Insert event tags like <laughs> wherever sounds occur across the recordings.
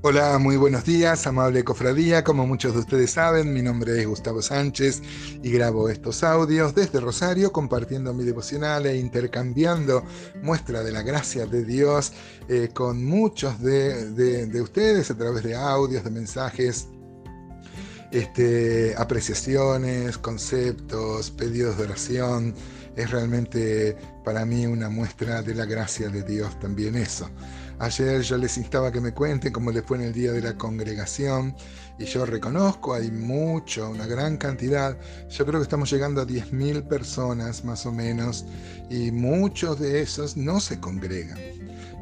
Hola, muy buenos días, amable cofradía. Como muchos de ustedes saben, mi nombre es Gustavo Sánchez y grabo estos audios desde Rosario, compartiendo mi devocional e intercambiando muestra de la gracia de Dios eh, con muchos de, ustedes a través de audios, de mensajes, este, apreciaciones, conceptos, pedidos de oración. Es realmente para mí una muestra de la gracia de Dios también eso. Ayer yo les instaba que me cuenten cómo les fue en el día de la congregación y yo reconozco, hay mucho, una gran cantidad. Yo creo que estamos llegando a 10.000 personas más o menos y muchos de esos no se congregan.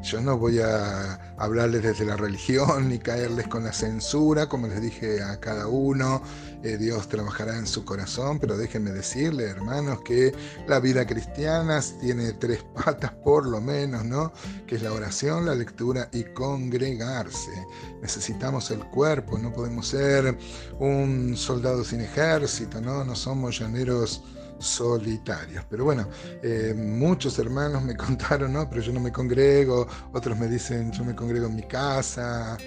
Yo no voy a hablarles desde la religión ni caerles con la censura, como les dije a cada uno. Eh, Dios trabajará en su corazón, pero déjenme decirles, hermanos, que la vida cristiana tiene tres <laughs> patas por lo menos, ¿no? Que es la oración, la lectura y congregarse. Necesitamos el cuerpo, no podemos ser un soldado sin ejército, ¿no? No somos llaneros solitarios. Pero bueno, eh, muchos hermanos me <laughs> contaron, ¿no? Pero yo no me congrego, otros me dicen, yo me congrego en mi casa.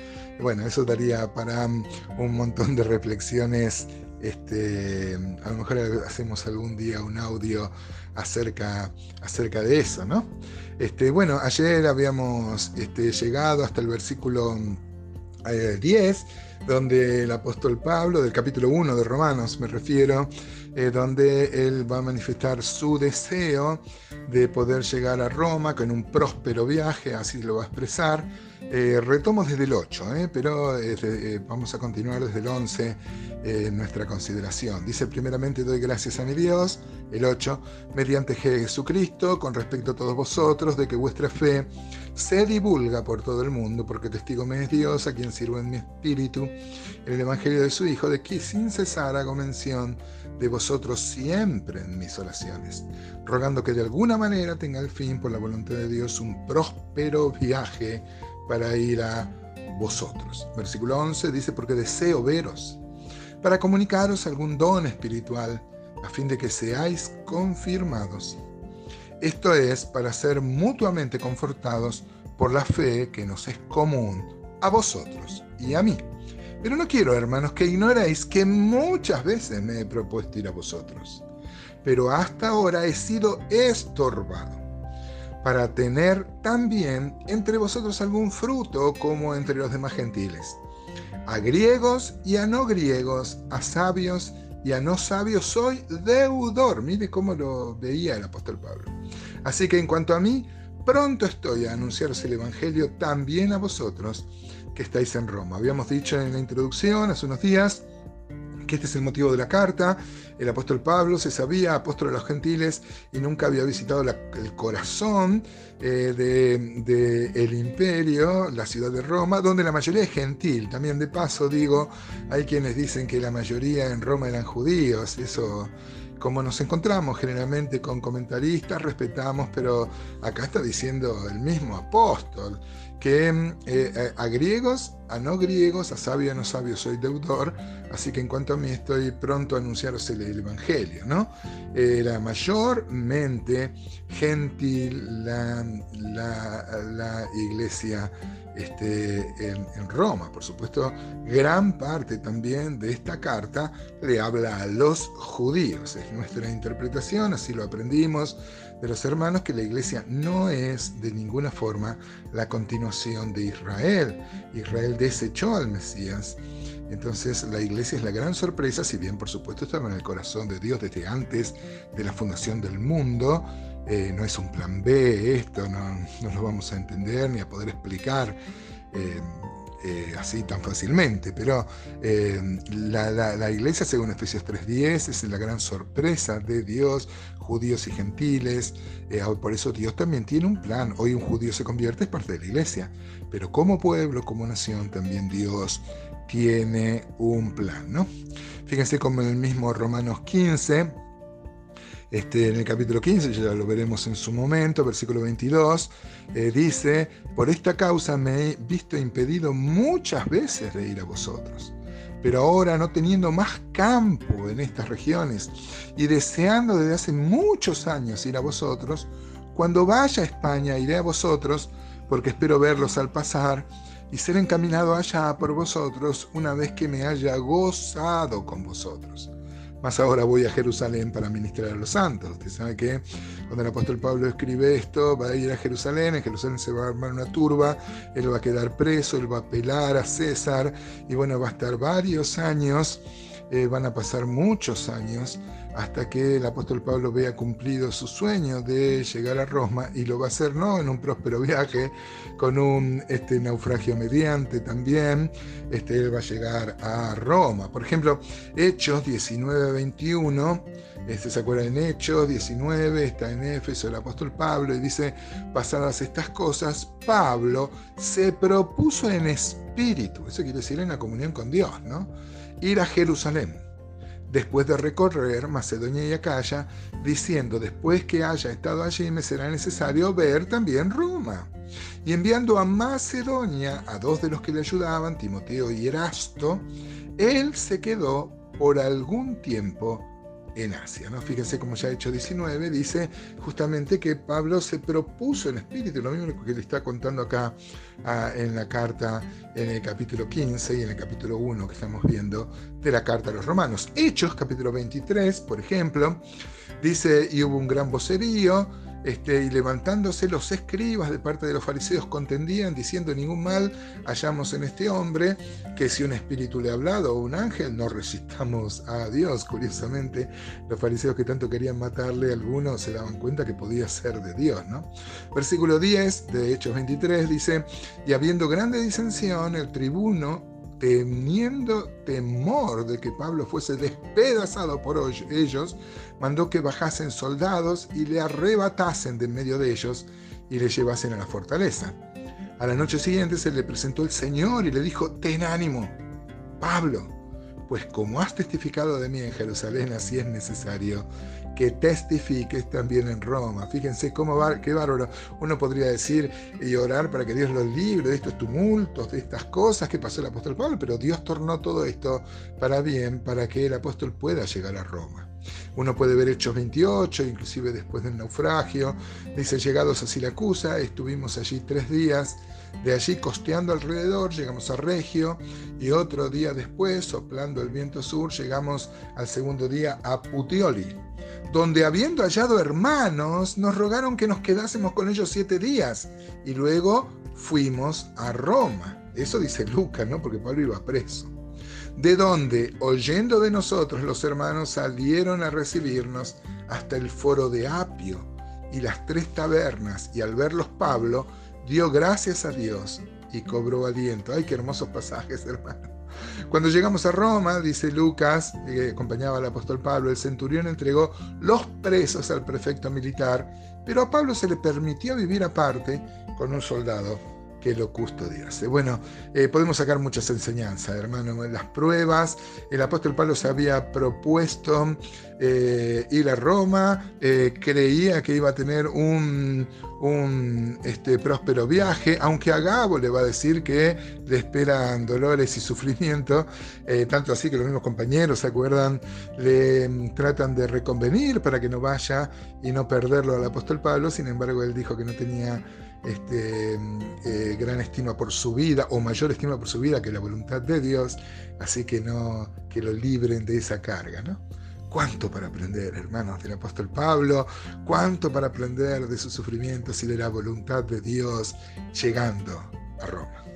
Bueno, eso daría para un montón de reflexiones. Este, a lo mejor hacemos algún día un audio acerca, acerca de eso, ¿no? Este, bueno, ayer habíamos este, llegado hasta el versículo 10, eh, donde el apóstol Pablo, del capítulo 1 de Romanos me refiero, eh, donde él va a manifestar su deseo de poder llegar a Roma con un próspero viaje, así lo va a expresar. Eh, retomo desde el 8, eh, pero vamos a continuar desde el 11 en nuestra consideración. Dice, primeramente doy gracias a mi Dios, el 8, mediante Jesucristo, con respecto a todos vosotros, de que vuestra fe se divulga por todo el mundo, porque testigo me es Dios, a quien sirvo en mi espíritu, en el Evangelio de su Hijo, de que sin cesar hago mención de vosotros siempre en mis oraciones, rogando que de alguna manera tenga el fin, por la voluntad de Dios, un próspero viaje para ir a vosotros. Versículo 11 dice, porque deseo veros, para comunicaros algún don espiritual, a fin de que seáis confirmados. Esto es para ser mutuamente confortados por la fe que nos es común a vosotros y a mí pero no quiero, hermanos, que ignoréis que muchas veces me he propuesto ir a vosotros, pero hasta ahora he sido estorbado para tener también entre vosotros algún fruto como entre los demás gentiles. A griegos y a no griegos, a sabios y a no sabios soy deudor. Mire cómo lo veía el apóstol Pablo. Así que en cuanto a mí, pronto estoy a anunciaros el Evangelio también a vosotros que estáis en Roma. Habíamos dicho en la introducción hace unos días que este es el motivo de la carta. El apóstol Pablo se sabía apóstol de los gentiles y nunca había visitado el corazón del eh, de, imperio, la ciudad de Roma, donde la mayoría es gentil. También de paso digo, hay quienes dicen que la mayoría en Roma eran judíos. Eso como nos encontramos generalmente con comentaristas, respetamos, pero acá está diciendo el mismo apóstol, que eh, a griegos, a no griegos, a sabio, a no sabio soy deudor, así que en cuanto a mí estoy pronto a anunciaros el, Evangelio, ¿no? Era mayormente gentil la, la iglesia este, en, Roma. Por supuesto, gran parte también de esta carta le habla a los judíos. Es nuestra interpretación, así lo aprendimos de los hermanos, que la iglesia no es de ninguna forma la continuación de Israel. Israel desechó al Mesías. Entonces la iglesia es la gran sorpresa, si bien por supuesto estaba en el corazón de Dios desde antes de la fundación del mundo, eh, no es un plan B esto, no, lo vamos a entender ni a poder explicar eh, eh, así tan fácilmente, pero la, iglesia, según Efesios 3.10, es la gran sorpresa de Dios, judíos y gentiles, por eso Dios también tiene un plan, hoy un judío se convierte, es parte de la iglesia, pero como pueblo, como nación, también Dios tiene un plan, ¿no? Fíjense como en el mismo Romanos 15, este, en el capítulo 15, ya lo veremos en su momento, versículo 22, eh, dice, por esta causa me he visto impedido muchas veces de ir a vosotros, pero ahora no teniendo más campo en estas regiones y deseando desde hace muchos años ir a vosotros, cuando vaya a España iré a vosotros, porque espero verlos al pasar y ser encaminado allá por vosotros una vez que me haya gozado con vosotros. Más ahora voy a Jerusalén para ministrar a los santos. Usted sabe que cuando el apóstol Pablo escribe esto, va a ir a Jerusalén, en Jerusalén se va a armar una turba, él va a quedar preso, él va a apelar a César y bueno, va a estar varios años eh, van a pasar muchos años hasta que el apóstol Pablo vea cumplido su sueño de llegar a Roma y lo va a hacer no en un próspero viaje, con un este, naufragio mediante también, este, él va a llegar a Roma. Por ejemplo, Hechos 19-21, este, ¿se acuerdan? En Hechos 19 está en Éfeso el apóstol Pablo y dice, pasadas estas cosas, Pablo se propuso en espíritu, eso quiere decir en la comunión con Dios, ¿no? Ir a Jerusalén, después de recorrer Macedonia y Acaya, diciendo, después que haya estado allí me será necesario ver también Roma. Y enviando a Macedonia a dos de los que le ayudaban, Timoteo y Erasto, él se quedó por algún tiempo en Asia. ¿no? Fíjense como ya hecho 19 dice justamente que Pablo se propuso en espíritu, lo mismo que le está contando acá ah, en la carta en el capítulo 15 y en el capítulo 1 que estamos viendo de la carta a los romanos. Hechos, capítulo 23, por ejemplo, dice, y hubo un gran vocerío, este, y levantándose los escribas de parte de los fariseos contendían diciendo ningún mal hallamos en este hombre, que si un espíritu le ha hablado o un ángel, no resistamos a Dios. Curiosamente, los fariseos que tanto querían matarle, algunos se daban cuenta que podía ser de Dios. ¿no? Versículo 10 de Hechos 23 dice, y habiendo grande disensión, el tribuno teniendo temor de que Pablo fuese despedazado por ellos, mandó que bajasen soldados y le arrebatasen de en medio de ellos y le llevasen a la fortaleza. A la noche siguiente se le presentó el Señor y le dijo, ten ánimo, Pablo, pues como has testificado de mí en Jerusalén, así es necesario que testifiques también en Roma. Fíjense cómo va, qué bárbaro. Uno podría decir y orar para que Dios los libre de estos tumultos, de estas cosas que pasó el apóstol Pablo, pero Dios tornó todo esto para bien, para que el apóstol pueda llegar a Roma. Uno puede ver Hechos 28, inclusive después del naufragio. Dice, llegados a Siracusa, estuvimos allí tres días. De allí costeando alrededor llegamos a Regio y otro día después, soplando el viento sur, llegamos al segundo día a Puteoli, donde habiendo hallado hermanos, nos rogaron que nos quedásemos con ellos siete días y luego fuimos a Roma. Eso dice Lucas, ¿no? Porque Pablo iba preso de donde, oyendo de nosotros, los hermanos salieron a recibirnos hasta el foro de Apio y las tres tabernas, y al verlos Pablo, dio gracias a Dios y cobró aliento. Ay, qué hermosos pasajes, <laughs> hermano. Cuando llegamos a Roma, dice Lucas, que acompañaba al apóstol Pablo, el centurión entregó los presos al prefecto militar, pero a Pablo se le permitió vivir aparte con un soldado que lo custodiase. Bueno, eh, podemos sacar muchas enseñanzas, hermano. Las pruebas, el apóstol Pablo se había propuesto eh, ir a Roma, eh, creía que iba a tener un, un este, próspero viaje, aunque a Gabo le va a decir que le esperan dolores y sufrimiento, tanto así que los mismos compañeros, ¿se acuerdan? Le mm, tratan de reconvenir para que no vaya y no perderlo al apóstol Pablo, sin embargo él dijo que no tenía este, eh, gran estima por su vida o mayor estima por su vida que la voluntad de Dios, así que no que lo libren de esa carga, ¿no? Cuánto para aprender, hermanos del apóstol Pablo, cuánto para aprender de sus sufrimientos y de la voluntad de Dios llegando a Roma.